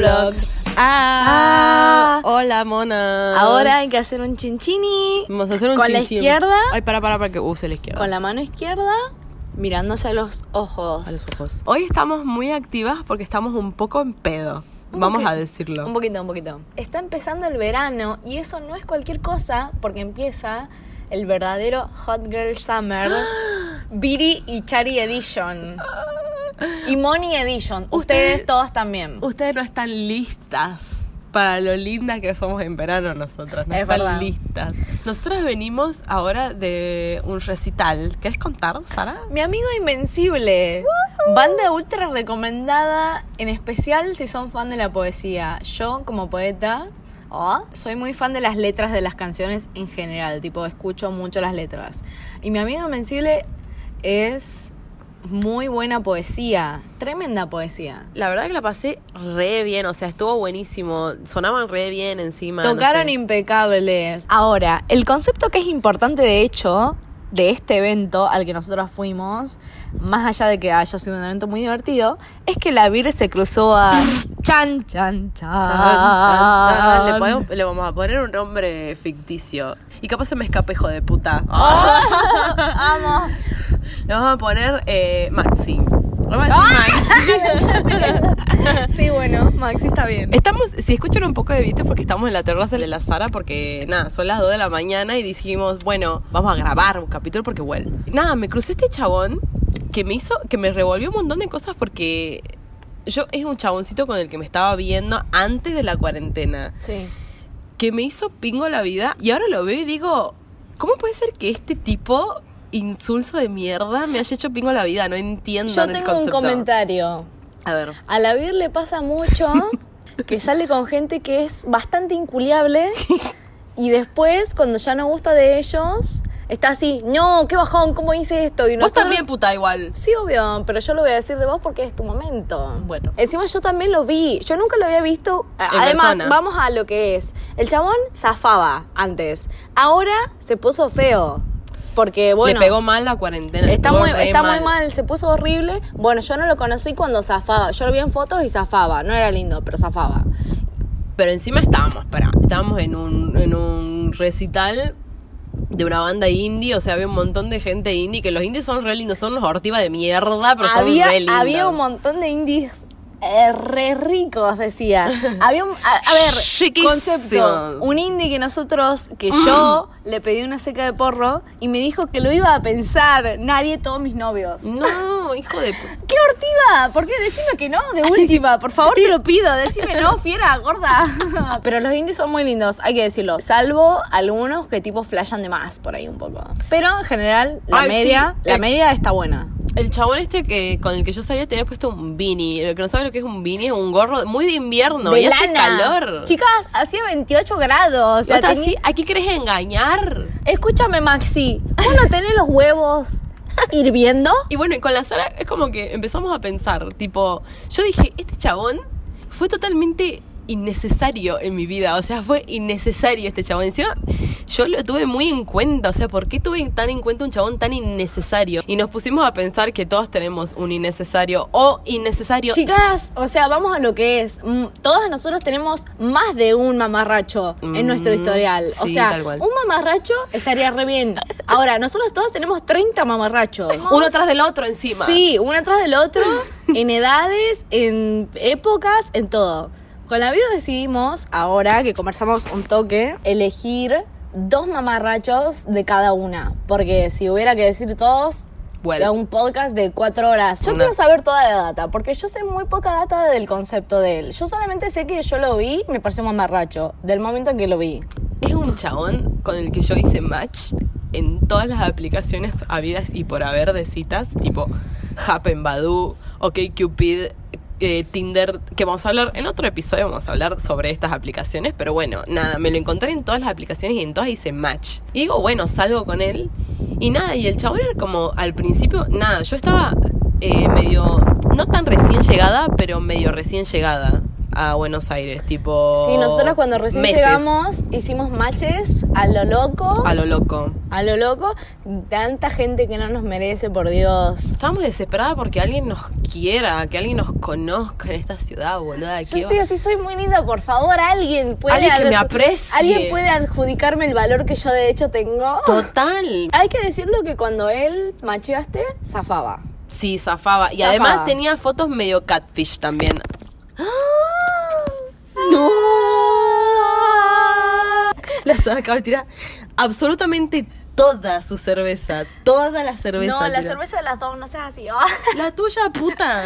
Monoblog. Ah, hola mona. Ahora hay que hacer un chinchini. Vamos a hacer un con la izquierda. Ay, para, para, para que use la izquierda. Con la mano izquierda, mirándose a los ojos. A los ojos. Hoy estamos muy activas porque estamos un poco en pedo. Un Vamos poquito. a decirlo. Un poquito, un poquito. Está empezando el verano y eso no es cualquier cosa porque empieza el verdadero Hot Girl Summer. Biri y Chari Edition. Y Moni Edition. Ustedes Ustedes- todas también. Ustedes no están listas para lo lindas que somos en verano nosotras. No Es están verdad. listas. Nosotras venimos ahora de un recital. ¿Querés contar, Sara? Mi amigo Invencible. Banda ultra recomendada, en especial si son fan de la poesía. Yo, como poeta, oh, soy muy fan de las letras de las canciones en general. Tipo, escucho mucho las letras. Y mi amigo Invencible es muy buena poesía. Tremenda poesía. La verdad que la pasé re bien, o sea, estuvo buenísimo. Sonaban re bien encima. no Tocaron sé. impecables. Ahora, el concepto que es importante de hecho de este evento al que nosotros fuimos, más allá de que haya sido un evento muy divertido, es que la Vir se cruzó a Chan Chan Chan. Chan, chan, chan. Le, podemos- le vamos a poner un nombre ficticio. Y capaz se me escape, hijo de puta. Amo. Le vamos a poner eh, Maxi. Le vamos a decir Maxi. Sí, bueno, Maxi está bien. Estamos, si escuchan un poco de es porque estamos en la terraza de la Sara porque nada, son las 2 de la mañana y dijimos, bueno, vamos a grabar un capítulo porque bueno. Nada, me crucé este chabón que me hizo, que me revolvió un montón de cosas porque yo es un chaboncito con el que me estaba viendo antes de la cuarentena, Sí. que me hizo pingo la vida y ahora lo veo y digo, ¿cómo puede ser que este tipo insulso de mierda me haya hecho pingo la vida? No entiendo Yo el tengo un concepto. comentario. A ver. A la Vir le pasa mucho que sale con gente que es bastante inculiable y después, cuando ya no gusta de ellos, está así, no, qué bajón, ¿cómo hice esto? Y Vos nosotros- también, puta, igual. Sí, obvio, pero yo lo voy a decir de vos porque es tu momento. Bueno. Encima yo también lo vi. Yo nunca lo había visto. En Además, persona. vamos a lo que es. El chabón zafaba antes. Ahora se puso feo. Porque, bueno. Le pegó mal la cuarentena. Está, muy, está muy mal, se puso horrible. Bueno, yo no lo conocí cuando zafaba. Yo lo vi en fotos y zafaba. No era lindo, pero zafaba. Pero encima estábamos, para, estábamos en un, en un recital de una banda indie, o sea, había un montón de gente indie, que los indies son re lindos, son los ortiva de mierda, pero había, son re lindos. había un montón de indies eh, re ricos, decía. Había un, a, a ver, concepto. Un indie que nosotros, que yo le pedí una seca de porro y me dijo que lo iba a pensar. Nadie, todos mis novios. No, hijo de... ¡Qué hortiva! ¿Por qué? Decime que no, de última. Por favor, te lo pido. Decime no, fiera, gorda. Pero los indies son muy lindos, hay que decirlo. Salvo algunos que tipo flashan de más por ahí un poco. Pero en general, la Ay, media, sí. la Eh, media está buena. El chabón este que con el que yo salía tenía puesto un beanie. Lo que no sabe lo que es un beanie es un gorro muy de invierno de y hace calor. Chicas, hacía 28 grados. O sea, Nota tenía- así, ¿A qué querés engañar? Escúchame, Maxi. ¿Vos no tenés los huevos hirviendo? Y bueno, y con la Sara es como que empezamos a pensar, tipo, yo dije, este chabón fue totalmente innecesario en mi vida, o sea, fue innecesario este chabón. Encima, yo lo tuve muy en cuenta, o sea, ¿por qué tuve tan en cuenta un chabón tan innecesario? Y nos pusimos a pensar que todos tenemos un innecesario o innecesario. Chicas, o sea, vamos a lo que es. Mm, Todas nosotros tenemos más de un mamarracho en Mm, nuestro historial. o sea, un mamarracho estaría re bien. Ahora, nosotros todos tenemos 30 mamarrachos. Uno tras del otro encima. Sí, uno atrás del otro, en edades, en épocas, en todo. Con la vida decidimos, ahora que conversamos un toque, elegir dos mamarrachos de cada una. Porque si hubiera que decir todos, Bueno. un podcast de cuatro horas. Yo No. quiero saber toda la data, porque yo sé muy poca data del concepto de él. Yo solamente sé que yo lo vi me pareció mamarracho, del momento en que lo vi. Es un chabón con el que yo hice match en todas las aplicaciones habidas y por haber de citas, tipo Happen Badoo, OkCupid, eh, Tinder, que vamos a hablar en otro episodio, vamos a hablar sobre estas aplicaciones, pero bueno, nada, me lo encontré en todas las aplicaciones y en todas hice match. Y digo, bueno, salgo con él y nada, y el chabón era como al principio, nada, yo estaba eh, medio, no tan recién llegada, pero medio recién llegada. A Buenos Aires, tipo... Sí, nosotros cuando recién meses. llegamos hicimos matches a lo loco. A lo loco. A lo loco. Tanta gente que no nos merece, por Dios. Estábamos desesperadas porque alguien nos quiera, que alguien nos conozca en esta ciudad, boluda. Yo ¿qué estoy va- así, soy muy linda, por favor, alguien puede... Alguien que me aprecie. Alguien puede adjudicarme el valor que yo de hecho tengo. Total. Hay que decirlo que cuando él macheaste, zafaba. Sí, zafaba. Y Zafaba. además tenía fotos medio catfish también. ¡No! La Sara acaba de tirar absolutamente toda su cerveza. Toda la cerveza. No, la cerveza de las dos, no seas así. La tuya, puta.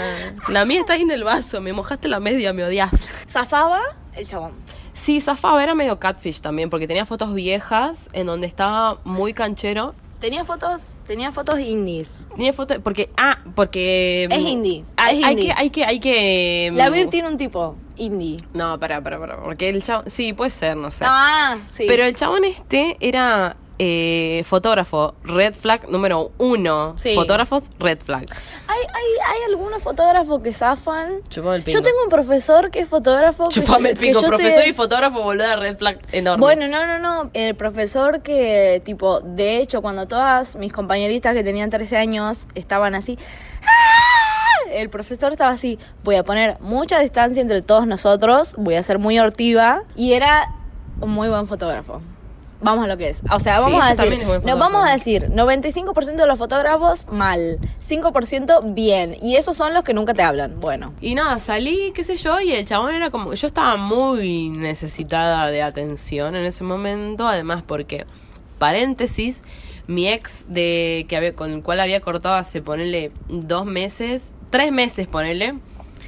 La mía está ahí en el vaso. Me mojaste la media, me odias. Zafaba el chabón. Sí, zafaba era medio catfish también, porque tenía fotos viejas en donde estaba muy canchero. Tenía fotos, tenía fotos indies. Tenía fotos, porque, ah, porque... Es indie, Hay, es hay indie. que, hay que, hay que... La Vir tiene un tipo indie. No, para, para, para, porque el chabón, sí, puede ser, no sé. Ah, sí. Pero el chabón este era eh, fotógrafo, red flag número uno. Sí. Fotógrafos, red flag. hay, hay, hay algunos fotógrafos que zafan. Chupame el pingo. Yo tengo un profesor que es fotógrafo. Chupame el que pico, yo estoy- profesor y fotógrafo, boluda, red flag enorme. Bueno, no, no, no. El profesor que, tipo, de hecho, cuando todas mis compañeritas que tenían 13 años estaban así. ¡ah! El profesor estaba así, voy a poner mucha distancia entre todos nosotros, voy a ser muy hortiva. Y era un muy buen fotógrafo. Vamos a lo que es. O sea, Sí, vamos a decir, nos vamos a decir, 95% de los fotógrafos mal, 5% bien. Y esos son los que nunca te hablan. Bueno. Y nada, salí, qué sé yo, y el chabón era como. Yo estaba muy necesitada de atención en ese momento, además porque, paréntesis, mi ex de que había, con el cual había cortado hace ponerle dos meses, tres meses ponerle,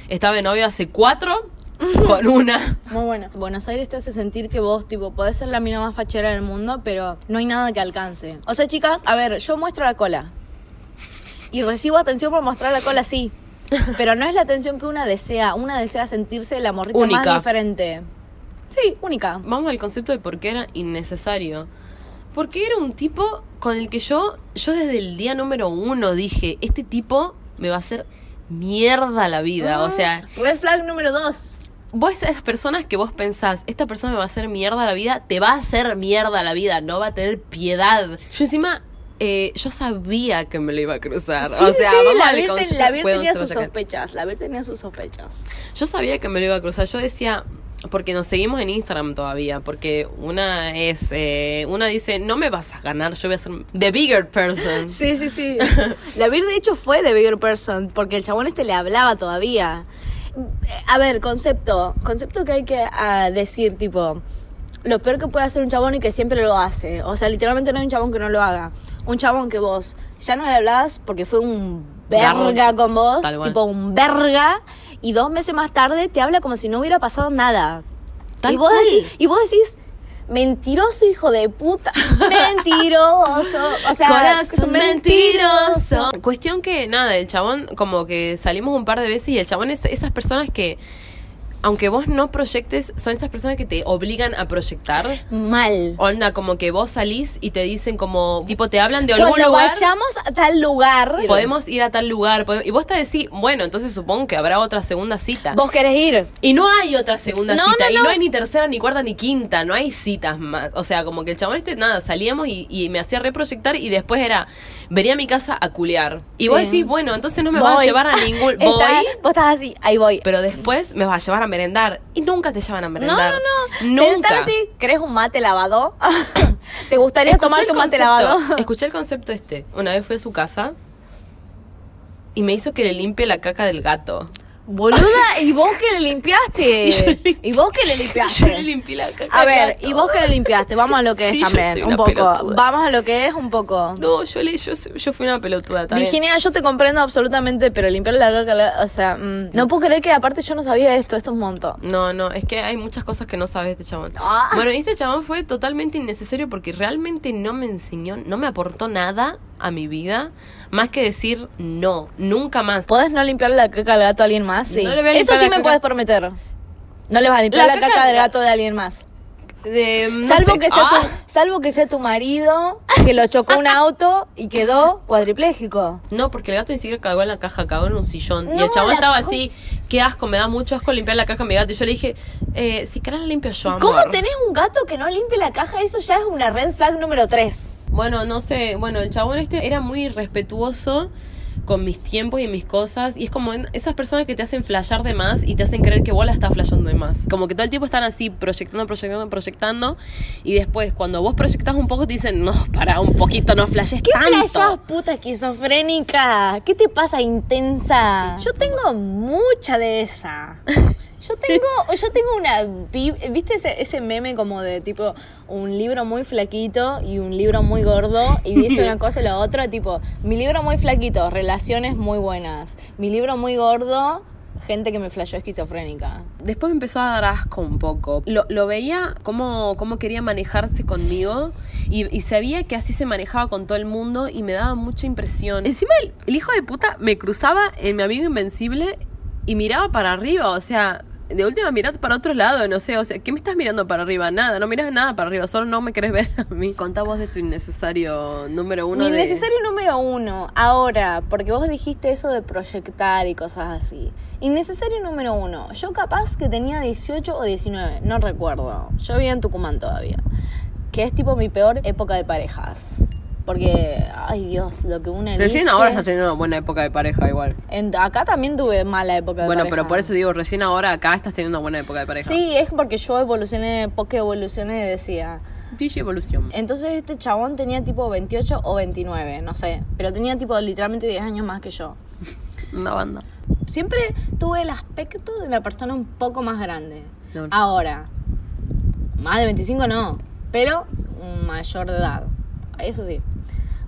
estaba de novio hace cuatro con una. Muy bueno. Buenos Aires te hace sentir que vos, tipo, podés ser la mina más fachera del mundo, pero no hay nada que alcance. O sea, chicas, a ver, yo muestro la cola. Y recibo atención por mostrar la cola, sí. Pero no es la atención que una desea. Una desea sentirse la morrita Única. más diferente. Sí, única. Vamos al concepto de por qué era innecesario. Porque era un tipo con el que yo, yo desde el día número uno dije, este tipo me va a hacer mierda la vida. O sea, Red flag número dos. vos esas personas que vos pensás, esta persona me va a hacer mierda la vida, te va a hacer mierda la vida, no va a tener piedad. Yo encima, eh, yo sabía que me lo iba a cruzar. Sí, o sea, sí, vamos la al Vir, ten- la Vir tenía sus sospechas. La Vir tenía sus sospechas. Yo sabía que me lo iba a cruzar. Yo decía, porque nos seguimos en Instagram todavía, porque una es, eh, una dice, no me vas a ganar, yo voy a ser the bigger person. Sí, sí, sí. La Vir, de hecho, fue de Bigger Person, porque el chabón este le hablaba todavía. A ver, concepto. Concepto que hay que ah, decir, tipo, lo peor que puede hacer un chabón y que siempre lo hace. O sea, literalmente no hay un chabón que no lo haga. Un chabón que vos ya no le hablabas porque fue un verga con vos, Tal cual. tipo un verga, y dos meses más tarde te habla como si no hubiera pasado nada. Tal y, vos cual. decís, y vos decís, mentiroso hijo de puta, mentiroso. O sea, Corazón mentiroso. Cuestión que, nada, el chabón, como que salimos un par de veces y el chabón es esas personas que, aunque vos no proyectes, son estas personas que te obligan a proyectar. Mal. Onda, como que vos salís y te dicen como, tipo, te hablan de algún Cuando lugar. vayamos a tal lugar, Podemos ir a tal lugar. podemos- y vos te decís, bueno, entonces supongo que habrá otra segunda cita. vos querés ir. Y no hay otra segunda No, cita. no, Y no. hay ni tercera, ni cuarta, ni quinta. No hay citas más. O sea, como que el chabón este, nada, salíamos y, y me hacía reproyectar y después era, venía a mi casa a culear. Y vos Sí. decís, bueno, entonces no me vas a Voy. llevar a ningún... Está- Voy, vos estás así, ahí voy. pero después me vas a llevar a merendar. Y nunca te llevan a no, no, merendar. no. Nunca. Así, ¿querés un mate lavado? ¿Te gustaría Escuché tomar tu mate lavado? Escuché el concepto este. Una vez fui a su casa y me hizo que le limpie la caca del gato. Boluda, ¿y vos que le limpiaste? Y yo le- ¿Y vos que le Yo le limpiaste? limpié la caca A ver. ¿y vos que le limpiaste? Vamos a lo que Sí, es también, un poco. pelotuda. Vamos a lo que es un poco. No, yo, le, yo, yo fui una pelotuda también. Virginia, yo te comprendo absolutamente, pero limpiar la caca, la- o sea, mm, no puedo creer que aparte yo no sabía esto, esto es un montón. No, no, es que hay muchas cosas que no sabe este chabón. Ah. Bueno, y este chabón fue totalmente innecesario porque realmente no me enseñó, no me aportó nada a mi vida, más que decir no, nunca más. ¿Podés no limpiar la caca del gato a alguien más? Sí. No le voy a Eso sí me puedes prometer. No le vas a limpiar La la, caca caca del de- gato de alguien más. De, no salvo, sé. que sea ¡Ah! tu, salvo que sea tu marido, que lo chocó un auto y quedó cuadripléjico. No, porque el gato ni siquiera cagó en la caja, cagó en un sillón. y el chabón la- estaba así, qué asco, me da mucho asco limpiar la caja de mi gato. Y yo le dije, eh, si querés la limpio yo, amor. ¿Cómo tenés un gato que no limpie la caja? Eso ya es una red flag número 3. Bueno, no sé, bueno, el chabón este era muy respetuoso con mis tiempos y mis cosas. Y es como esas personas que te hacen flashear de más y te hacen creer que vos la estás flasheando de más. Como que todo el tiempo están así, proyectando, proyectando, proyectando. Y después, cuando vos proyectás un poco, te dicen, no, para un poquito, no flashes ¿Qué tanto. flashás, puta esquizofrénica? ¿Qué te pasa, intensa? Yo tengo mucha de esa. Yo tengo, yo tengo una, ¿viste ese, ese meme como de tipo un libro muy flaquito y un libro muy gordo y dice una cosa y la otra, tipo, mi libro muy flaquito, relaciones muy buenas, mi libro muy gordo, gente que me flashó esquizofrénica. Después me empezó a dar asco un poco. Lo, lo veía cómo, cómo quería manejarse conmigo y, y sabía que así se manejaba con todo el mundo y me daba mucha impresión. Encima el, el hijo de puta me cruzaba en mi amigo invencible y miraba para arriba, o sea... De última mirad para otro lado, no sé, o sea, ¿qué me estás mirando para arriba? Nada, no miras nada para arriba, solo no me querés ver a mí. Contá vos de tu innecesario número uno Mi de... innecesario número uno, ahora, porque vos dijiste eso de proyectar y cosas así. Innecesario número uno, yo capaz que tenía 18 o 19, no recuerdo. Yo vivía en Tucumán todavía. Que es tipo mi peor época de parejas. Porque, ay Dios, lo que una Recién elige- ahora estás teniendo una buena época de pareja igual. En- acá también tuve mala época de Bueno, pareja. pero por eso digo, recién ahora acá estás teniendo una buena época de pareja. Sí, es porque yo evolucioné, porque evolucioné, decía. DJ Evolución. Entonces este chabón tenía tipo 28 o 29, no sé. Pero tenía tipo literalmente 10 años más que yo. Una banda. Siempre tuve el aspecto de una persona un poco más grande. No. Ahora, más de 25 no, pero mayor de edad. Eso sí.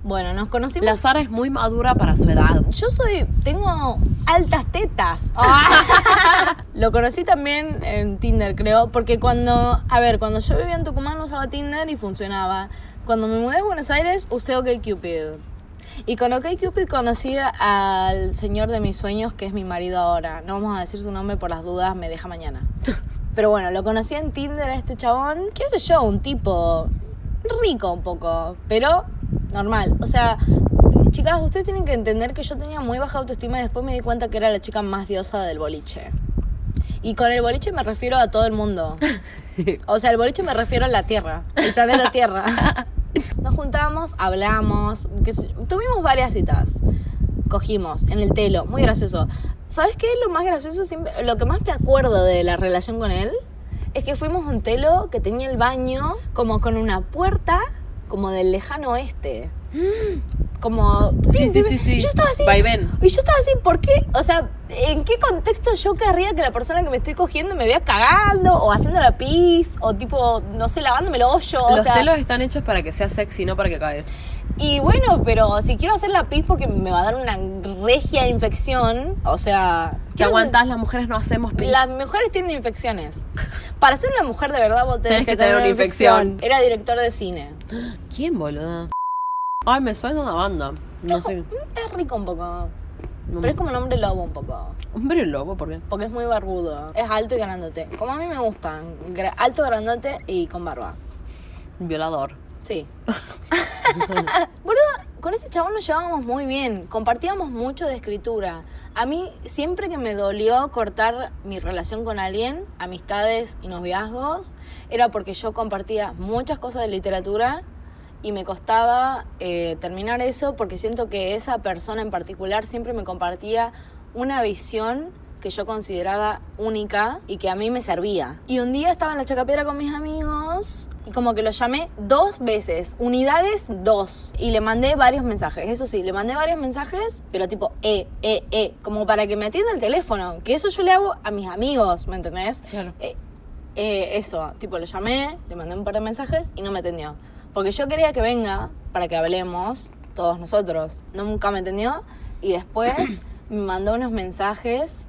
Bueno, nos conocimos. La Sara es muy madura para su edad. Yo soy, tengo altas tetas. Lo conocí también en Tinder, creo, porque cuando, a ver, cuando yo vivía en Tucumán usaba Tinder y funcionaba. Cuando me mudé a Buenos Aires usé OkCupid. Y con OkCupid conocí al señor de mis sueños, que es mi marido ahora. No vamos a decir su nombre por las dudas, me deja mañana. Pero bueno, lo conocí en Tinder a este chabón. ¿Qué sé yo? Un tipo rico un poco, pero normal. O sea, chicas, ustedes tienen que entender que yo tenía muy baja autoestima y después me di cuenta que era la chica más diosa del boliche. Y con el boliche me refiero a todo el mundo. O sea, el boliche me refiero a la Tierra, el planeta Tierra. Nos juntamos, hablamos, yo. tuvimos varias citas. Cogimos en el telo, muy gracioso. ¿Sabes qué es lo más gracioso? Siempre, lo que más me acuerdo de la relación con él es que fuimos a un telo que tenía el baño como con una puerta como del lejano oeste. Como... Sí, sí, sí, sí. Y Yo estaba así... Vaivén. Y yo estaba así, ¿por qué? O sea, ¿en qué contexto yo querría que la persona que me estoy cogiendo me vea cagando o haciendo la pis o tipo, no sé, lavándome el hoyo? o Los sea, telos están hechos para que sea sexy, no para que caes. Y bueno, pero si quiero hacer la pis porque me va a dar una regia infección, o sea... Te aguantás, las mujeres no hacemos pis. Las mujeres tienen infecciones. Para ser una mujer de verdad vos tenés, Tenés que tener una infección. Era director de cine. ¿Quién, boluda? Ay, me suena una banda. No sé. Es rico un poco. No. Pero es como un hombre lobo un poco. Hombre lobo, ¿por qué? Porque es muy barbudo. Es alto y grandote. Como a mí me gustan. alto, grandote y con barba. Violador. Sí. Boludo, con este chabón nos llevábamos muy bien. Compartíamos mucho de escritura. A mí, siempre que me dolió cortar mi relación con alguien, amistades y noviazgos, era porque yo compartía muchas cosas de literatura y me costaba eh, terminar eso porque siento que esa persona en particular siempre me compartía una visión que yo consideraba única y que a mí me servía. Y un día estaba en la Chacapiedra con mis amigos y como que lo llamé dos veces, unidades dos, y le mandé varios mensajes. Eso sí, le mandé varios mensajes, pero tipo, eh, eh, eh, como para que me atienda el teléfono, que eso yo le hago a mis amigos, ¿me entendés? Claro. Eh, eh, eso, tipo, lo llamé, le mandé un par de mensajes y no me atendió. Porque yo quería que venga para que hablemos todos nosotros. Nunca me entendió y después me mandó unos mensajes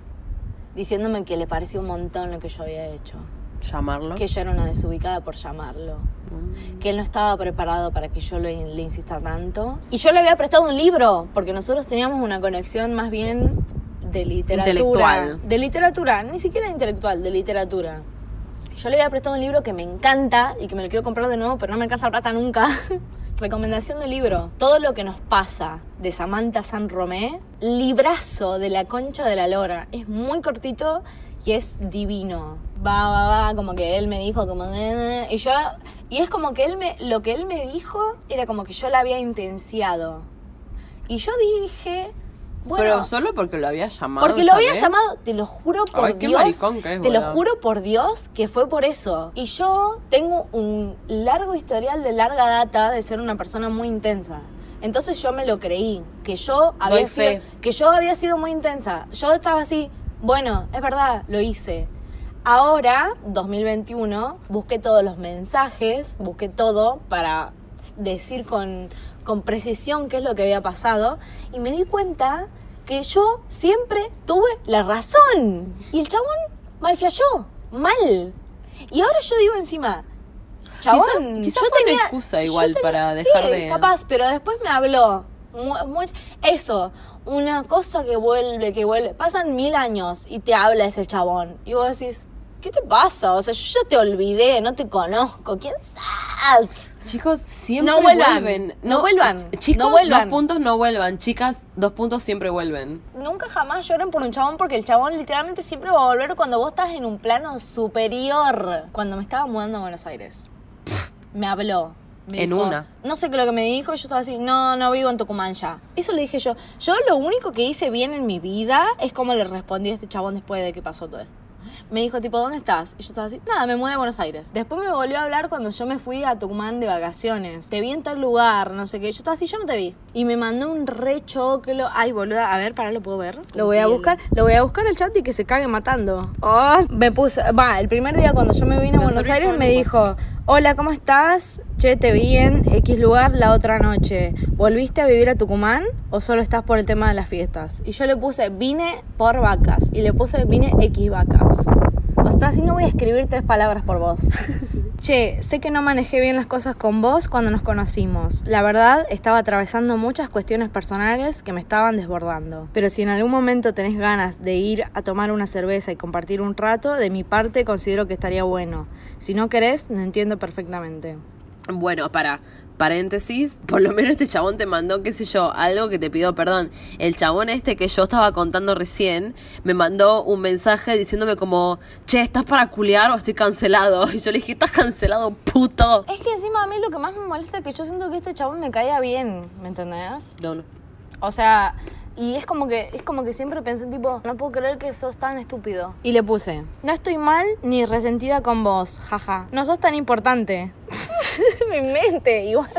diciéndome que le pareció un montón lo que yo había hecho. Llamarlo. Que yo era una desubicada por llamarlo. Mm. Que él no estaba preparado para que yo le, le insista tanto. Y yo le había prestado un libro, porque nosotros teníamos una conexión más bien de literatura. Intelectual. De literatura, ni siquiera intelectual, de literatura. Yo le había prestado un libro que me encanta y que me lo quiero comprar de nuevo, pero no me alcanza la plata nunca. recomendación de libro. Todo lo que nos pasa de Samantha San Romé, librazo de la concha de la lora. Es muy cortito y es divino. Va, va, va, como que él me dijo como y yo y es como que él me lo que él me dijo era como que yo la había intenciado. Y yo dije, bueno, Pero solo porque lo había llamado. porque lo había llamado, te lo juro por Ay, qué Dios. maricón que es, te lo juro por Dios que fue por eso. Y yo tengo un largo historial de larga data de ser una persona muy intensa. Entonces yo me lo creí, que yo había sido, que yo había sido muy intensa. Yo estaba así, bueno, es verdad, lo hice. Ahora, 2021, busqué todos los mensajes, busqué todo para decir con, con precisión qué es lo que había pasado y me di cuenta que yo siempre tuve la razón. Y el chabón mal flashó, mal. Y ahora yo digo encima, chabón, Quizá- quizá yo fue una tenía- excusa yo igual tenía- para sí, dejar de- capaz, pero después me habló. eso, una cosa que vuelve, que vuelve. Pasan mil años y te habla ese chabón. Y vos decís, ¿qué te pasa? O sea, yo ya te olvidé, no te conozco. ¿Quién sabes? Chicos, siempre No vuelvan, vuelven. no vuelvan, ch- Chicos, no vuelvan. dos puntos no vuelvan. Chicas, dos puntos siempre vuelven. Nunca jamás lloren por un chabón porque el chabón literalmente siempre va a volver cuando vos estás en un plano superior. Cuando me estaba mudando a Buenos Aires, me habló. Me En dijo- una. No sé qué lo que me dijo, y yo estaba así, no, no vivo en Tucumán ya. Eso le dije yo. Yo lo único que hice bien en mi vida es como le respondí a este chabón después de que pasó todo esto. Me dijo, tipo, ¿dónde estás? Y yo estaba así, nada, me mudé a Buenos Aires. Después me volvió a hablar cuando yo me fui a Tucumán de vacaciones. Te vi en tal lugar, no sé qué. Yo estaba así, yo no te vi. Y me mandó un re choclo. Ay, boluda, a ver, para, lo puedo ver. Lo voy a buscar, lo voy a buscar el chat y que se cague matando. Oh, me puse, va, el primer día cuando yo me vine a Buenos Aires me dijo, hola, ¿cómo estás? Che, te vi en X lugar la otra noche. ¿Volviste a vivir a Tucumán o solo estás por el tema de las fiestas? Y yo le puse, vine por vacas. Y le puse, vine X vacas. O sea, así no voy a escribir tres palabras por vos. Che, sé que no manejé bien las cosas con vos cuando nos conocimos. La verdad, estaba atravesando muchas cuestiones personales que me estaban desbordando. Pero si en algún momento tenés ganas de ir a tomar una cerveza y compartir un rato, de mi parte considero que estaría bueno. Si no querés, lo entiendo perfectamente. Bueno, para paréntesis, por lo menos este chabón te mandó, qué sé yo, algo que te pidió perdón. El chabón este que yo estaba contando recién me mandó un mensaje diciéndome como, che, ¿estás para culiar o estoy cancelado? Y yo le dije, estás cancelado, puto. Es que encima a mí lo que más me molesta es que yo siento que este chabón me caía bien, ¿me entendés? No, no. O sea, y es como que es como que siempre pensé tipo, no puedo creer que sos tan estúpido. Y le puse, no estoy mal ni resentida con vos, jaja. No sos tan importante. Mi mente, igual.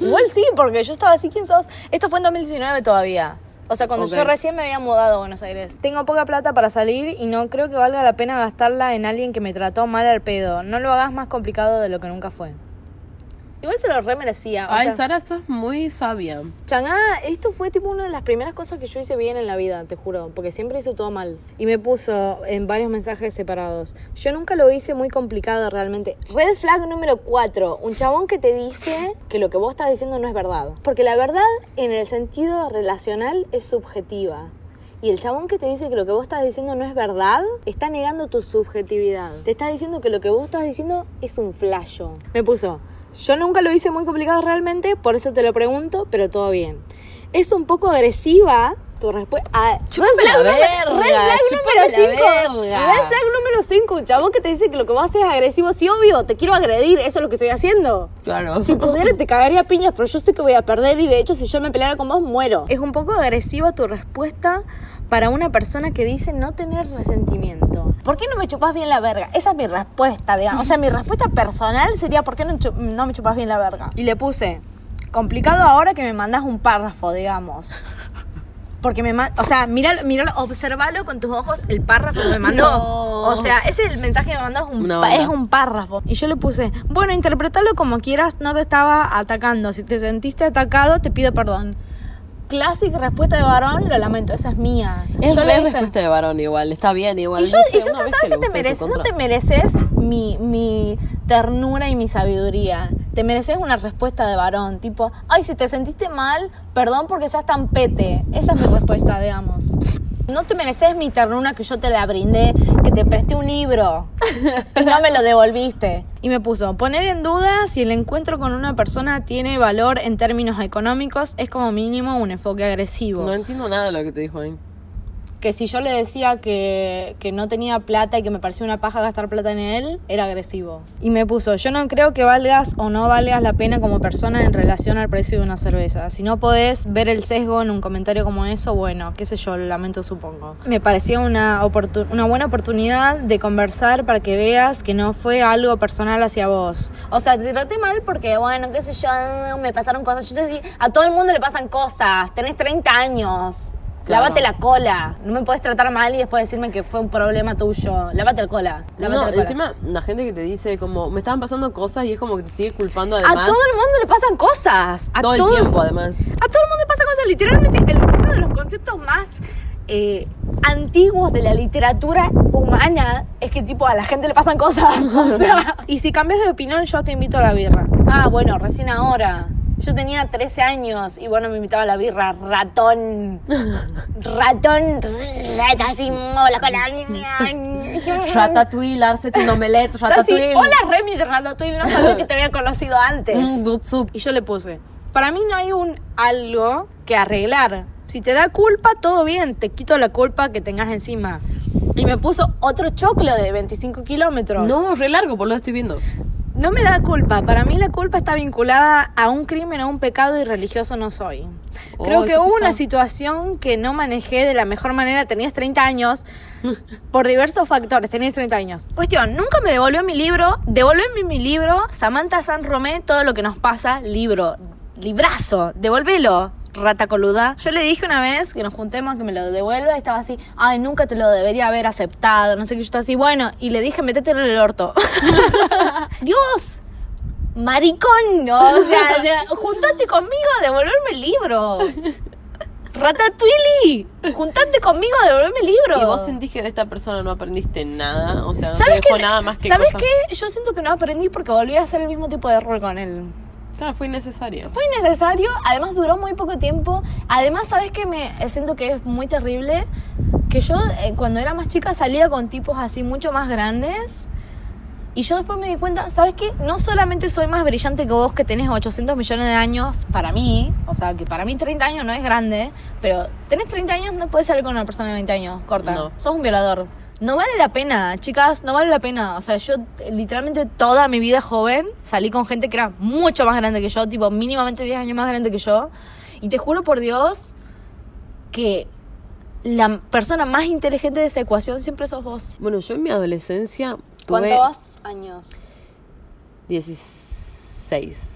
Igual sí, porque yo estaba así, ¿quién sos? Esto fue en 2019 todavía. O sea, cuando Ok. yo recién me había mudado a Buenos Aires. Tengo poca plata para salir y no creo que valga la pena gastarla en alguien que me trató mal al pedo. No lo hagas más complicado de lo que nunca fue. Igual se lo re merecía. o Ay, sea- Sara, sos muy sabia. Changá, esto fue tipo una de las primeras cosas que yo hice bien en la vida, te juro, porque siempre hice todo mal. Y me puso en varios mensajes separados. Yo nunca lo hice muy complicado realmente. Red flag número 4, un chabón que te dice que lo que vos estás diciendo no es verdad. Porque la verdad en el sentido relacional es subjetiva. Y el chabón que te dice que lo que vos estás diciendo no es verdad, está negando tu subjetividad. Te está diciendo que lo que vos estás diciendo es un flasho. Me puso, yo nunca lo hice muy complicado realmente, por eso te lo pregunto, pero todo bien. Es un poco agresiva tu respuesta. Ah, la número- verga, red flag número la cinco. verga. Red flag número 5, un chabón que te dice que lo que vos haces es agresivo. Sí, obvio, te quiero agredir, eso es lo que estoy haciendo. Claro. Si pudiera te cagaría piñas, pero yo sé que voy a perder y de hecho si yo me peleara con vos muero. Es un poco agresiva tu respuesta para una persona que dice no tener resentimiento. ¿Por qué no me chupas bien la verga? Esa es mi respuesta, digamos. O sea, mi respuesta personal sería ¿por qué no, no me chupas bien la verga? Y le puse, complicado ahora que me mandas un párrafo, digamos. Porque me manda, o sea, mira, mira, observalo con tus ojos el párrafo que me mandó. No. O sea, ese es el mensaje que me mandó, es un, es un párrafo. Y yo le puse, bueno, interpretalo como quieras, no te estaba atacando. Si te sentiste atacado, te pido perdón. Clásica respuesta de varón, lo lamento, esa es mía. Es yo dije- respuesta de varón igual, está bien igual. y yo, no sé, y yo vez ¿sabes que te mereces? No te mereces mi, mi ternura y mi sabiduría. Te mereces una respuesta de varón. Tipo, ay, si te sentiste mal, perdón porque seas tan pete. Esa es mi respuesta, digamos. No te mereces mi ternura que yo te la brindé, que te presté un libro y no me lo devolviste. Y me puso, poner en duda si el encuentro con una persona tiene valor en términos económicos es como mínimo un enfoque agresivo. No entiendo nada de lo que te dijo ahí. Que si yo le decía que, que no tenía plata y que me parecía una paja gastar plata en él, era agresivo. Y me puso, yo no creo que valgas o no valgas la pena como persona en relación al precio de una cerveza. Si no podés ver el sesgo en un comentario como eso, bueno, qué sé yo, lo lamento supongo. Me parecía una, una buena oportunidad de conversar para que veas que no fue algo personal hacia vos. O sea, te traté mal porque, bueno, qué sé yo, me pasaron cosas. Yo te decía, a todo el mundo le pasan cosas, tenés 30 años. Claro. Lávate la cola. No me puedes tratar mal y después decirme que fue un problema tuyo. Lávate la cola. Lávate No, la cola. encima la gente que te dice como me estaban pasando cosas y es como que te sigue culpando a además. todo el mundo le pasan cosas. A todo el tiempo además. A todo el mundo le pasan cosas. Literalmente, el- uno de los conceptos más eh, antiguos de la literatura humana es que, tipo, a la gente le pasan cosas. O sea, y si cambias de opinión, yo te invito a la birra. Ah, bueno, recién ahora. Yo tenía 13 años y bueno, me invitaba a la birra. Ratón. Ratón. Rata así, mola con la... Ratatouille, Larce, un omelette, Así, ratatouille. Hola Remy de Ratatouille, no sabía que te había conocido antes. Mm, good soup. Y yo le puse, para mí no hay un algo que arreglar. Si te da culpa, todo bien, te quito la culpa que tengas encima. Y me puso otro choclo de 25 kilómetros. No, re largo, por lo que estoy viendo. No me da culpa. Para mí la culpa está vinculada a un crimen, a un pecado y religioso no soy. Creo Ay, que hubo una situación que no manejé de la mejor manera. Tenías 30 años. Por diversos factores, tenías 30 años. Cuestión, nunca me devolvió mi libro. Devolveme mi libro. Samantha San Romé, todo lo que nos pasa. Libro. Librazo. Devolvelo. Rata coluda. Yo le dije una vez que nos juntemos que me lo devuelva y estaba así, ay, nunca te lo debería haber aceptado, no sé qué, yo estaba así, bueno, y le dije, métetelo en el orto. Dios, maricón, o sea, de- juntate conmigo a devolverme el libro. Ratatouille, juntate conmigo a devolverme el libro. ¿Y vos sentís que de esta persona no aprendiste nada? O sea, no te ¿Sabes dejó qué? nada más que ¿Sabes cosas- qué? Yo siento que no aprendí porque volví a hacer el mismo tipo de error con él. Claro, fue innecesario. Fue innecesario, además duró muy poco tiempo. Además, ¿sabes qué? Me siento que es muy terrible. Que yo, eh, cuando era más chica, salía con tipos así mucho más grandes. Y yo después me di cuenta, ¿sabes qué? No solamente soy más brillante que vos, que tenés 800 millones de años para mí. O sea, que para mí 30 años no es grande. Pero tenés 30 años, no puedes salir con una persona de 20 años. Corta. No. Sos un violador. No vale la pena, chicas, no vale la pena. O sea, yo literalmente toda mi vida joven salí con gente que era mucho más grande que yo, tipo mínimamente 10 años más grande que yo. Y te juro por Dios que la persona más inteligente de esa ecuación siempre sos vos. Bueno, yo en mi adolescencia tuve ¿Cuántos años? 16.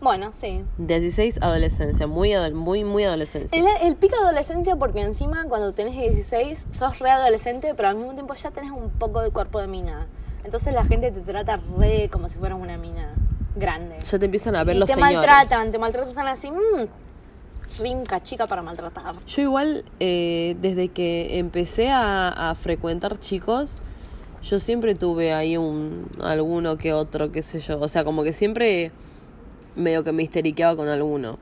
Bueno, sí. 16 adolescencia, muy, muy, muy adolescencia. El, el pico de adolescencia porque encima cuando tenés 16 sos re adolescente, pero al mismo tiempo ya tenés un poco de cuerpo de mina. Entonces la gente te trata re como si fueras una mina grande. Ya te empiezan a ver Y los te señores. maltratan, te maltratan así, mmm, rinca chica para maltratar. Yo igual, eh, desde que empecé a, a frecuentar chicos, yo siempre tuve ahí un alguno que otro, qué sé yo. O sea, como que siempre medio que me histeriqueaba con alguno.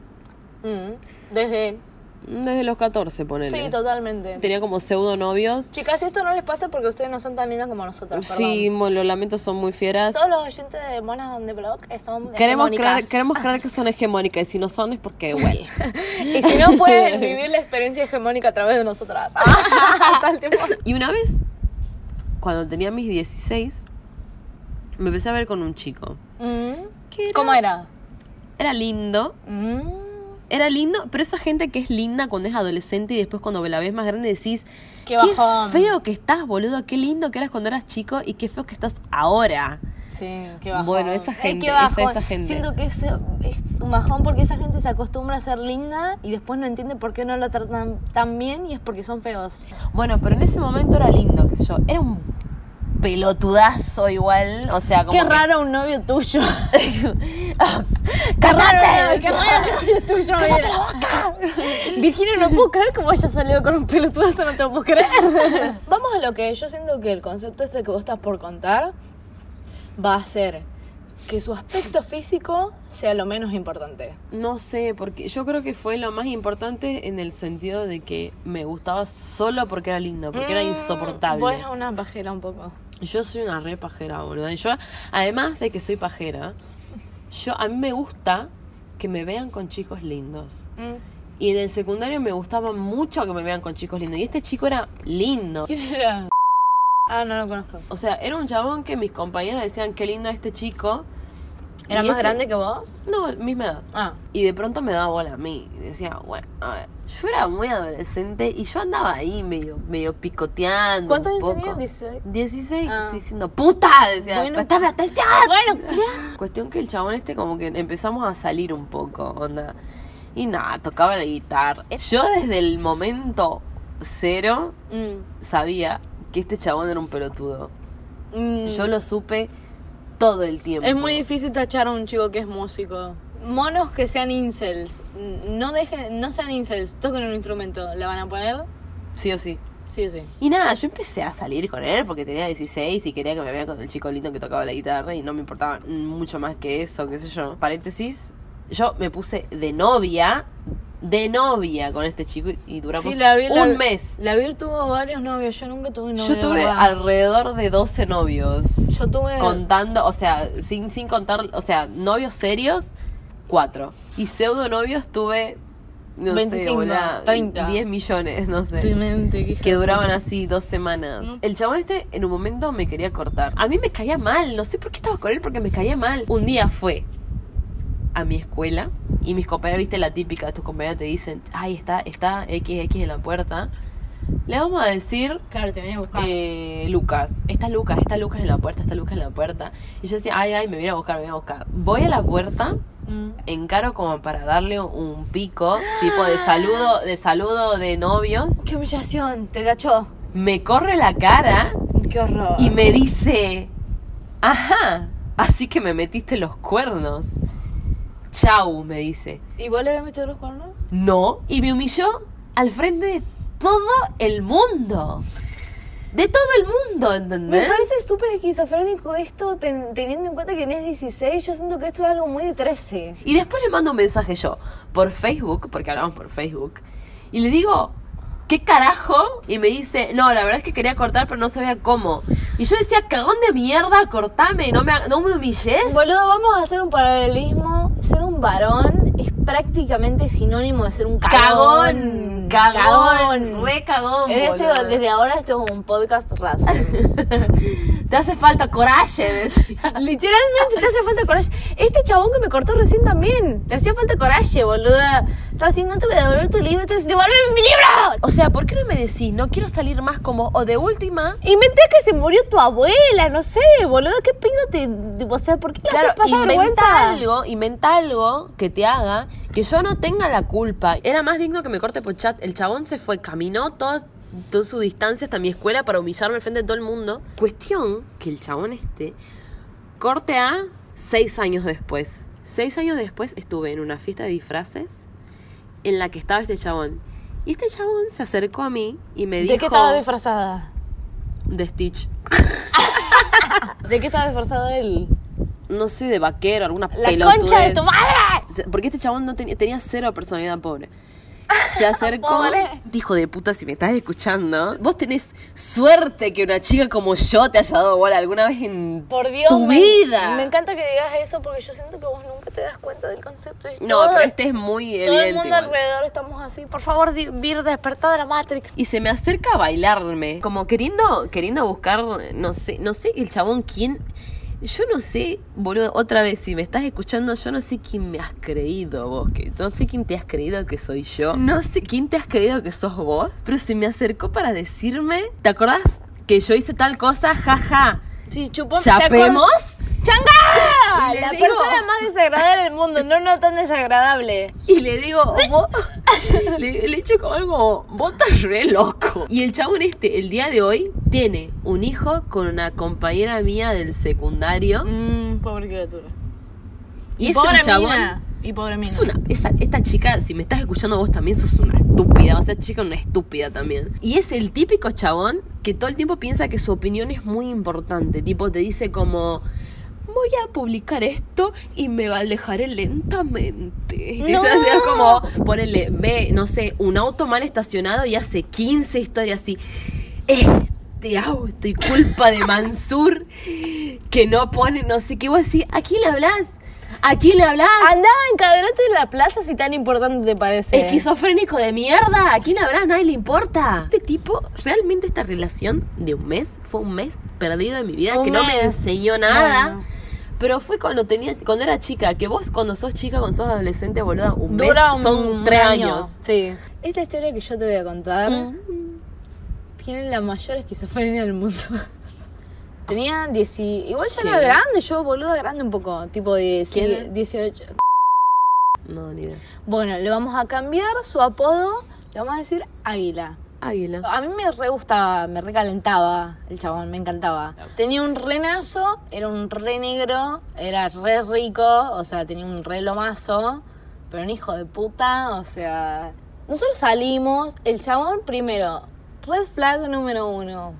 Mm, Desde... Desde los 14, ponele. Sí, totalmente. Tenía como pseudo novios. Chicas, esto no les pasa porque ustedes no son tan lindas como nosotras. Sí, mo- los lamentos son muy fieras. Todos los oyentes de Monas on the Block eh, son Queremos creer, queremos creer que son hegemónicas y si no son es porque huele. Y si no, pueden vivir la experiencia hegemónica a través de nosotras. Todo el tiempo. Y una vez, cuando tenía mis 16, me empecé a ver con un chico. Mm. ¿Qué era? ¿Cómo era? Era lindo, Mm. era lindo, pero esa gente que es linda cuando es adolescente y después cuando la ves más grande decís, Qué bajón". feo que estás, boludo, qué lindo que eras cuando eras chico y qué feo que estás ahora. Sí, qué bajón. Bueno, esa Ay, gente, qué esa- esa gente. Siento que es, es un bajón porque esa gente se acostumbra a ser linda y después no entiende por qué no la tratan tan bien y es porque son feos. Bueno, pero en ese momento era lindo, qué sé yo, era un pelotudazo igual, o sea, como Qué que- raro un novio tuyo. ¡Cállate! Qué raro un novio tuyo. ¡Cállate era. la boca! Virginia, no puedo creer cómo haya salido con un pelotudazo, no te lo puedo creer. Vamos a lo que yo siento que el concepto este que vos estás por contar va a ser que su aspecto físico sea lo menos importante. No sé, porque yo creo que fue lo más importante en el sentido de que me gustaba solo porque era lindo, porque era Mm, insoportable. Vos eras una pajera un poco. Yo soy una re pajera, boludo. Y yo, además de que soy pajera, yo a mí me gusta que me vean con chicos lindos. Mm. Y en el secundario me gustaba mucho que me vean con chicos lindos. Y este chico era lindo. ¿Quién era? Ah, no lo conozco. O sea, era un chabón que mis compañeras decían qué lindo este chico. ¿Era más este- grande que vos? No, misma edad. Ah. Y de pronto me daba bola a mí. Y decía, bueno, a ver. Yo era muy adolescente y yo andaba ahí medio, medio picoteando. ¿Cuántos años tenías? 16. 16, Ah. estoy diciendo, puta, decía, Bueno. prestame atención. Bueno, Cuestión que el chabón este como que empezamos a salir un poco, onda. Y nada, tocaba la guitarra. Yo desde el momento cero Mm, sabía que este chabón era un pelotudo. mm. Yo lo supe todo el tiempo. Es muy difícil tachar a un chico que es músico. Monos que sean incels. No dejen, no sean incels, toquen un instrumento. ¿La van a poner? Sí o sí. Sí o sí. Y nada, yo empecé a salir con él porque tenía 16 y quería que me vea con el chico lindo que tocaba la guitarra y no me importaba mucho más que eso, qué sé yo. Paréntesis, yo me puse de novia, de novia con este chico y- duramos Sí, la vi- la- un mes. La Vir tuvo varios novios. Yo nunca tuve novio. yo tuve verdad. alrededor de 12 novios. Yo tuve- Contando, o sea, sin, sin contar, o sea, novios serios, cuatro. Y pseudo novios tuve, no 25, sé, boluda, 30. 10 millones, no sé. Mente, que duraban así dos semanas. El chabón este en un momento me quería cortar. A mí me caía mal, no sé por qué estaba con él porque me caía mal. Un día fue a mi escuela y mis compañeros, viste la típica, tus compañeros te dicen, ay, está, está XX en la puerta. Le vamos a decir Claro, te venía a buscar. eh, Lucas, está Lucas, está Lucas en la puerta, está Lucas en la puerta. Y yo decía, ay, ay, me viene a buscar, me viene a buscar. Voy a la puerta, Mm. encaro como para darle un pico, tipo de saludo, de saludo de novios. ¡Qué humillación! Te cachó. Me corre la cara ¡Qué horror! y me dice, ajá, así que me metiste los cuernos. Chau, me dice. ¿Y vos le habías metido los cuernos? No, y me humilló al frente de todo el mundo. De todo el mundo, Me ¿entendés? parece súper esquizofrénico esto, ten- teniendo en cuenta que tenés 16. Yo siento que esto es algo muy de 13. Y después le mando un mensaje yo por Facebook, porque hablamos por Facebook, y le digo, ¿qué carajo? Y me dice, no, la verdad es que quería cortar, pero no sabía cómo. Y yo decía, cagón de mierda, cortame, no me, no me humilles. Boludo, vamos a hacer un paralelismo. Ser un varón es prácticamente sinónimo de ser un cagón. Cagón, cagón, re cagón. En este- boludo. desde ahora esto es un podcast raza. Te hace falta coraje, decía. Literalmente te hace falta coraje. Este chabón que me cortó recién también. Le hacía falta coraje, boluda. Estaba así, no te voy a devolver tu libro. Entonces, devuélveme mi libro. O sea, ¿por qué no me decís, no quiero salir más como, o de última, Inventé que se murió tu abuela, no sé, boludo. ¿Qué pingo te. O sea, ¿por qué le Claro, haces pasar inventa vergüenza? algo, inventa algo que te haga que yo no tenga la culpa. Era más digno que me corte por chat. El chabón se fue, caminó toda, toda su distancia hasta mi escuela para humillarme al frente de todo el mundo. Cuestión que el chabón este corte a seis años después. Seis años después estuve en una fiesta de disfraces en la que estaba este chabón. Y este chabón se acercó a mí y me dijo... ¿De qué estaba disfrazada? De Stitch. ¿De qué estaba disfrazada él? No sé, de vaquero, alguna ¡La pelotudez. concha de tu madre! Porque este chabón no tenía, tenía cero personalidad pobre. Se acercó, dijo de puta, si me estás escuchando, vos tenés suerte que una chica como yo te haya dado bola alguna vez en Por Dios, tu me, vida. me encanta que digas eso porque yo siento que vos nunca te das cuenta del concepto. Y No, todo- pero este es muy Todo el mundo igual. alrededor estamos así. Por favor, Vir, despertá de la Matrix. Y se me acerca a bailarme, como queriendo, queriendo buscar, no sé, no sé el chabón quién. Yo no sé, boludo, otra vez, si me estás escuchando, yo no sé quién me has creído vos, que no sé quién te has creído que soy yo. No sé quién te has creído que sos vos, pero se me acercó para decirme, ¿te acordás que yo hice tal cosa? Jaja. Sí, chupón. ¿Chapemos? ¡Changa! La digo- persona más desagradable del mundo, no, no tan desagradable. Y le digo, vos, le, le echo como algo, vos estás re loco. Y el chabón este, el día de hoy, tiene un hijo con una compañera mía del secundario. Mmm, pobre criatura. Y, ese pobre chabón mina. Y pobre mina. es una, esa- esta chica, si me estás escuchando vos también sos una estúpida, o sea, chica una estúpida también. Y es el típico chabón que todo el tiempo piensa que su opinión es muy importante, tipo te dice como, voy a publicar esto y me alejaré lentamente. Y No. como, ponele, ve, no sé, un auto mal estacionado y hace 15 historias así. Este auto y culpa de Mansur que no pone no sé qué. Vos decís, ¿a quién le hablas? ¿A quién le hablas? Andá, encadenate en la plaza si tan importante te parece. Esquizofrénico de mierda, ¿a quién habrá? Nadie le importa. Este tipo, realmente esta relación de un mes fue un mes perdido de mi vida Un que no me enseñó nada. Pero fue cuando tenía, cuando era chica, que vos cuando sos chica, cuando sos adolescente, boluda, un mes Dura un, son un tres año. años. Sí. Esta historia que yo te voy a contar Mm. tiene la mayor esquizofrenia del mundo. Tenía 10 y- Igual ya era grande, yo boluda grande un poco, tipo de ¿Quién es? 18. No, ni idea. Bueno, le vamos a cambiar su apodo, le vamos a decir Águila. Águila. A mí me re gustaba, me recalentaba el chabón, me encantaba. Tenía un renazo, era un re negro, era re rico, o sea, tenía un re lomazo, pero un hijo de puta, o sea... Nosotros salimos, el chabón primero, red flag número uno.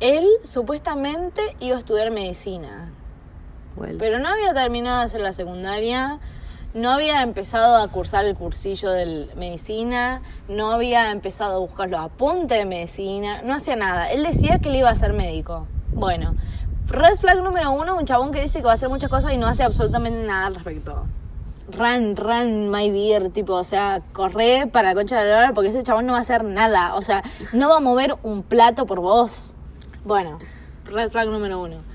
Él supuestamente iba a estudiar medicina. Bueno. Pero no había terminado de hacer la secundaria, no había empezado a cursar el cursillo de medicina, no había empezado a buscar los apuntes de medicina, no hacía nada. Él decía que él iba a ser médico. Bueno, red flag número uno, un chabón que dice que va a hacer muchas cosas y no hace absolutamente nada al respecto. Run, run, my beer, tipo, o sea, corre para la concha de la lora porque ese chabón no va a hacer nada. O sea, no va a mover un plato por vos. Bueno, red flag número uno.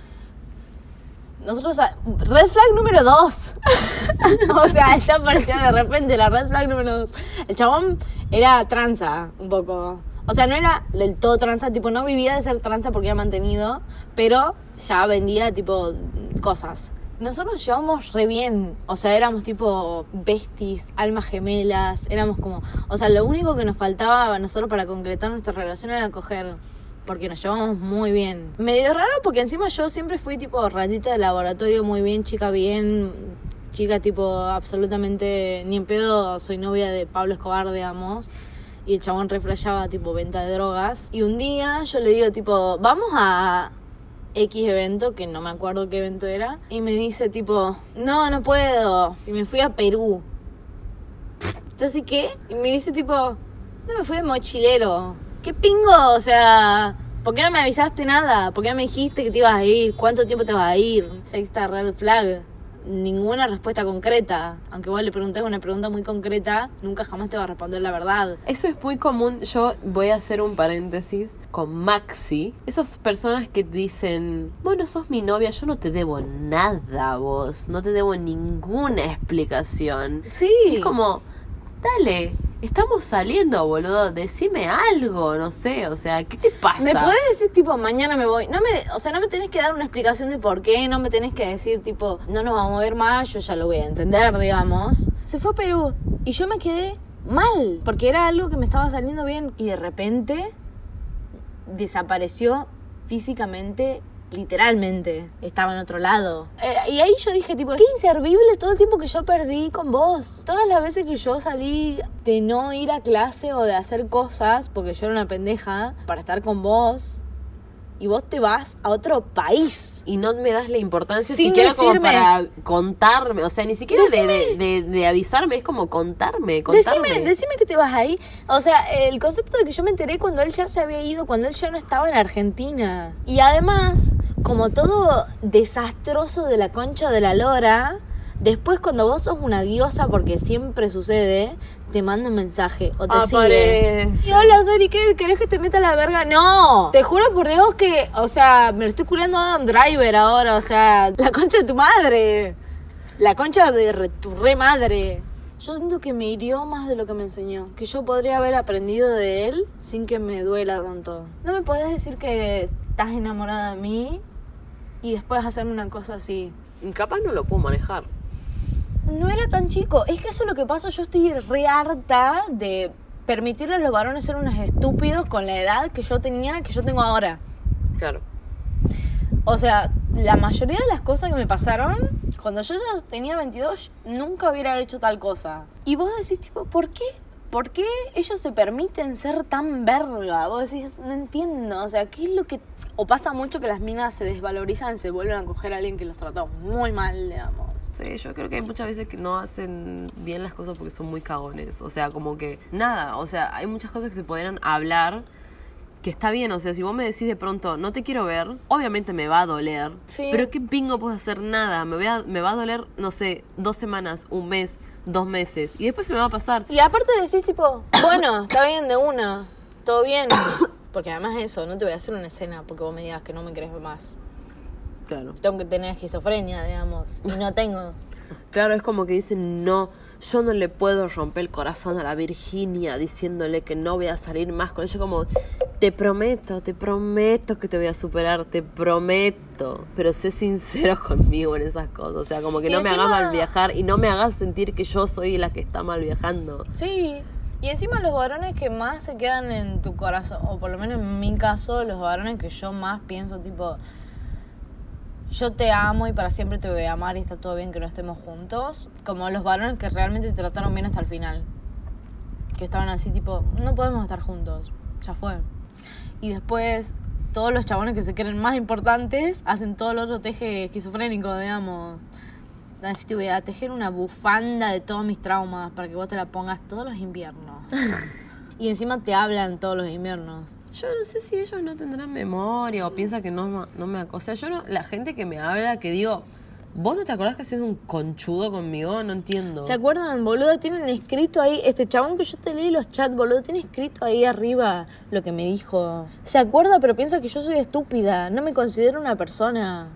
Nosotros, a- red flag número dos. o sea, ya apareció de repente la red flag número dos. El chabón era tranza, un poco. O sea, no era del todo tranza, tipo, no vivía de ser tranza porque era mantenido, pero ya vendía, tipo, cosas. Nosotros llevamos re bien, o sea, éramos tipo besties, almas gemelas, éramos como, o sea, lo único que nos faltaba a nosotros para concretar nuestra relación era coger, porque nos llevamos muy bien. Medio raro porque encima yo siempre fui tipo ratita de laboratorio, muy bien, chica bien, chica tipo absolutamente ni en pedo, soy novia de Pablo Escobar, digamos. Y el chabón reflejaba tipo venta de drogas. Y un día yo le digo tipo, vamos a X evento, que no me acuerdo qué evento era. Y me dice tipo, no, no puedo. Y me fui a Perú. Entonces, ¿y qué? Y me dice tipo, no me fui de mochilero. ¿Qué pingo? O sea, ¿por qué no me avisaste nada? ¿Por qué no me dijiste que te ibas a ir? ¿Cuánto tiempo te vas a ir? Sexta red flag. Ninguna respuesta concreta. Aunque vos le preguntes una pregunta muy concreta, nunca jamás te va a responder la verdad. Eso es muy común. Yo voy a hacer un paréntesis con Maxi. Esas personas que dicen, bueno, sos mi novia, yo no te debo nada a vos. No te debo ninguna explicación. Sí. Es como, dale, estamos saliendo, boludo. Decime algo, no sé. O sea, ¿qué te pasa? ¿Me puedes decir, tipo, mañana me voy? No me, o sea, no me tenés que dar una explicación de por qué, no me tenés que decir, tipo, no nos vamos a ver más, yo ya lo voy a entender, digamos. Se fue a Perú y yo me quedé mal, porque era algo que me estaba saliendo bien y de repente desapareció físicamente. Literalmente, estaba en otro lado. Eh, y ahí yo dije, tipo, qué inservible todo el tiempo que yo perdí con vos. Todas las veces que yo salí de no ir a clase o de hacer cosas, porque yo era una pendeja, para estar con vos, y vos te vas a otro país. Y no me das la importancia Sin siquiera como para contarme, o sea, ni siquiera de, de, de- de avisarme, es como contarme, contarme. Decime, decime que te vas ahí. O sea, el concepto de que yo me enteré cuando él ya se había ido, cuando él ya no estaba en Argentina. Y además, como todo desastroso de la concha de la lora, después cuando vos sos una diosa, porque siempre sucede, te manda un mensaje o te sigue. Aparece. Y hola, Sari, ¿qué? ¿Querés que te meta la verga? No. Te juro por Dios que, o sea, me lo estoy culando a Adam Driver ahora, o sea, la concha de tu madre. La concha de re- tu re madre. Yo siento que me hirió más de lo que me enseñó. Que yo podría haber aprendido de él sin que me duela tanto. No me podés decir que estás enamorada de mí y después hacerme una cosa así. Capaz no lo puedo manejar. No era tan chico. Es que eso es lo que pasa. Yo estoy re harta de permitirle a los varones ser unos estúpidos con la edad que yo tenía, que yo tengo ahora. Claro. O sea, la mayoría de las cosas que me pasaron, cuando yo ya tenía 22, nunca hubiera hecho tal cosa. Y vos decís, tipo, ¿por qué? ¿Por qué ellos se permiten ser tan verga? Vos decís, no entiendo, o sea, ¿qué es lo que... O pasa mucho que las minas se desvalorizan, se vuelven a coger a alguien que los trató muy mal, digamos. Sí, yo creo que hay muchas veces que no hacen bien las cosas porque son muy cagones. O sea, como que nada, o sea, hay muchas cosas que se podrían hablar que está bien, o sea, si vos me decís de pronto, no te quiero ver, obviamente me va a doler. Sí. Pero qué pingo puedo hacer nada, me, voy a- me va a doler, no sé, dos semanas, un mes, dos meses. Y después se me va a pasar. Y aparte decís tipo, bueno, está bien de una, todo bien. Porque además eso, no te voy a hacer una escena porque vos me digas que no me querés más. Claro. Tengo que tener esquizofrenia, digamos, y no tengo. Claro, es como que dicen, no, yo no le puedo romper el corazón a la Virginia diciéndole que no voy a salir más con ella. Como, te prometo, te prometo que te voy a superar, te prometo. Pero sé sincero conmigo en esas cosas. O sea, como que Y no me hagas mal viajar y no me hagas sentir que yo soy la que está mal viajando. Sí. Y encima los varones que más se quedan en tu corazón, o por lo menos en mi caso, los varones que yo más pienso, tipo, yo te amo y para siempre te voy a amar y está todo bien que no estemos juntos, como los varones que realmente te trataron bien hasta el final. Que estaban así, tipo, no podemos estar juntos, ya fue. Y después, todos los chabones que se creen más importantes hacen todo el otro teje esquizofrénico, digamos. Así te voy a tejer una bufanda de todos mis traumas para que vos te la pongas todos los inviernos. y encima te hablan todos los inviernos. Yo no sé si ellos no tendrán memoria o piensan que no, no me... O sea, yo no... La gente que me habla, que digo, ¿vos no te acordás que sido un conchudo conmigo? No entiendo. ¿Se acuerdan, boludo? Tienen escrito ahí, este chabón que yo te leí los chats, boludo, tiene escrito ahí arriba lo que me dijo. Se acuerda, pero piensa que yo soy estúpida. No me considero una persona.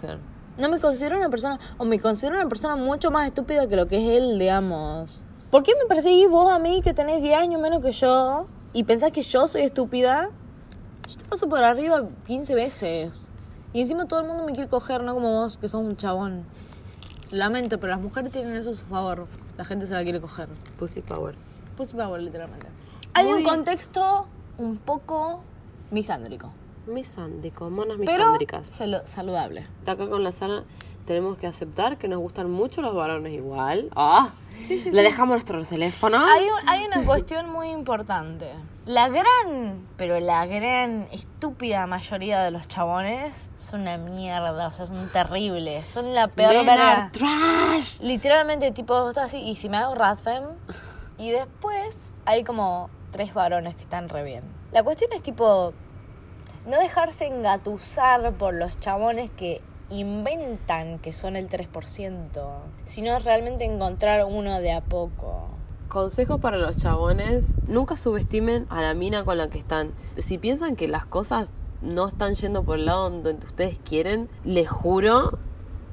Claro. No me considero una persona, o me considero una persona mucho más estúpida que lo que es él, digamos. ¿Por qué me perseguís vos a mí que tenés 10 años menos que yo y pensás que yo soy estúpida? Yo te paso por arriba 15 veces. Y encima todo el mundo me quiere coger, no como vos, que sos un chabón. Lamento, pero las mujeres tienen eso a su favor. La gente se la quiere coger. Pussy power. Pussy power, literalmente. Hay Muy- un contexto un poco misándrico. Misándico, monas Pero misándricas. salu- saludable. Acá con la Sara tenemos que aceptar que nos gustan mucho los varones igual. ¡Ah! Sí, sí, Le dejamos nuestro teléfono. Hay, un- hay una cuestión muy importante. La gran, pero la gran estúpida mayoría de los chabones son una mierda, o sea, son terribles, son la peor Men are trash. Literalmente, tipo, así, y si me hago Razen, y después hay como tres varones que están re bien. La cuestión es tipo, no dejarse engatusar por los chabones que inventan que son el 3%, sino realmente encontrar uno de a poco. Consejo para los chabones, nunca subestimen a la mina con la que están. Si piensan que las cosas no están yendo por el lado donde ustedes quieren, les juro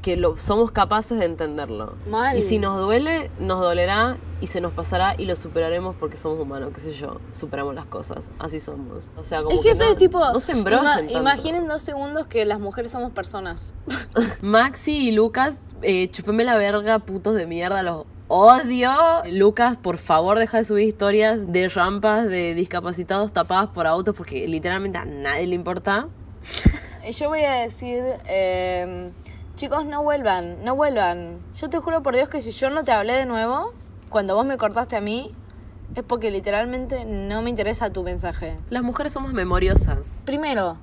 que lo, somos capaces de entenderlo. Mal. Y si nos duele, nos dolerá y se nos pasará y lo superaremos porque somos humanos, qué sé yo, superamos las cosas, así somos. O sea, como Es que eso no, es tipo. no se ima- imaginen dos segundos que las mujeres somos personas. Maxi y Lucas, eh, chupeme la verga, putos de mierda, los odio. Lucas, por favor, deja de subir historias de rampas de discapacitados tapadas por autos porque literalmente a nadie le importa. Yo voy a decir. eh, chicos, no vuelvan, no vuelvan. Yo te juro por Dios que si yo no te hablé de nuevo, cuando vos me cortaste a mí, es porque literalmente no me interesa tu mensaje. Las mujeres somos memoriosas. Primero,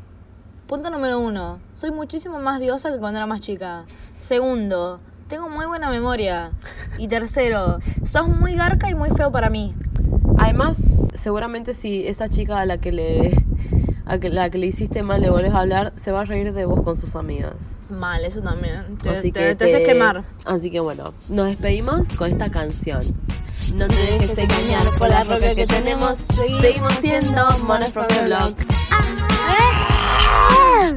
punto número uno, soy muchísimo más diosa que cuando era más chica. Segundo, tengo muy buena memoria. Y tercero, sos muy garca y muy feo para mí. Además, seguramente si esa chica a la que le a la que le hiciste mal le volvés a hablar, se va a reír de vos con sus amigas. Mal, eso también. Te, haces quemar. Así que bueno, nos despedimos con esta canción. No te dejes engañar por la roca que tenemos. Seguimos, siendo money from the Block. Ah. Ah.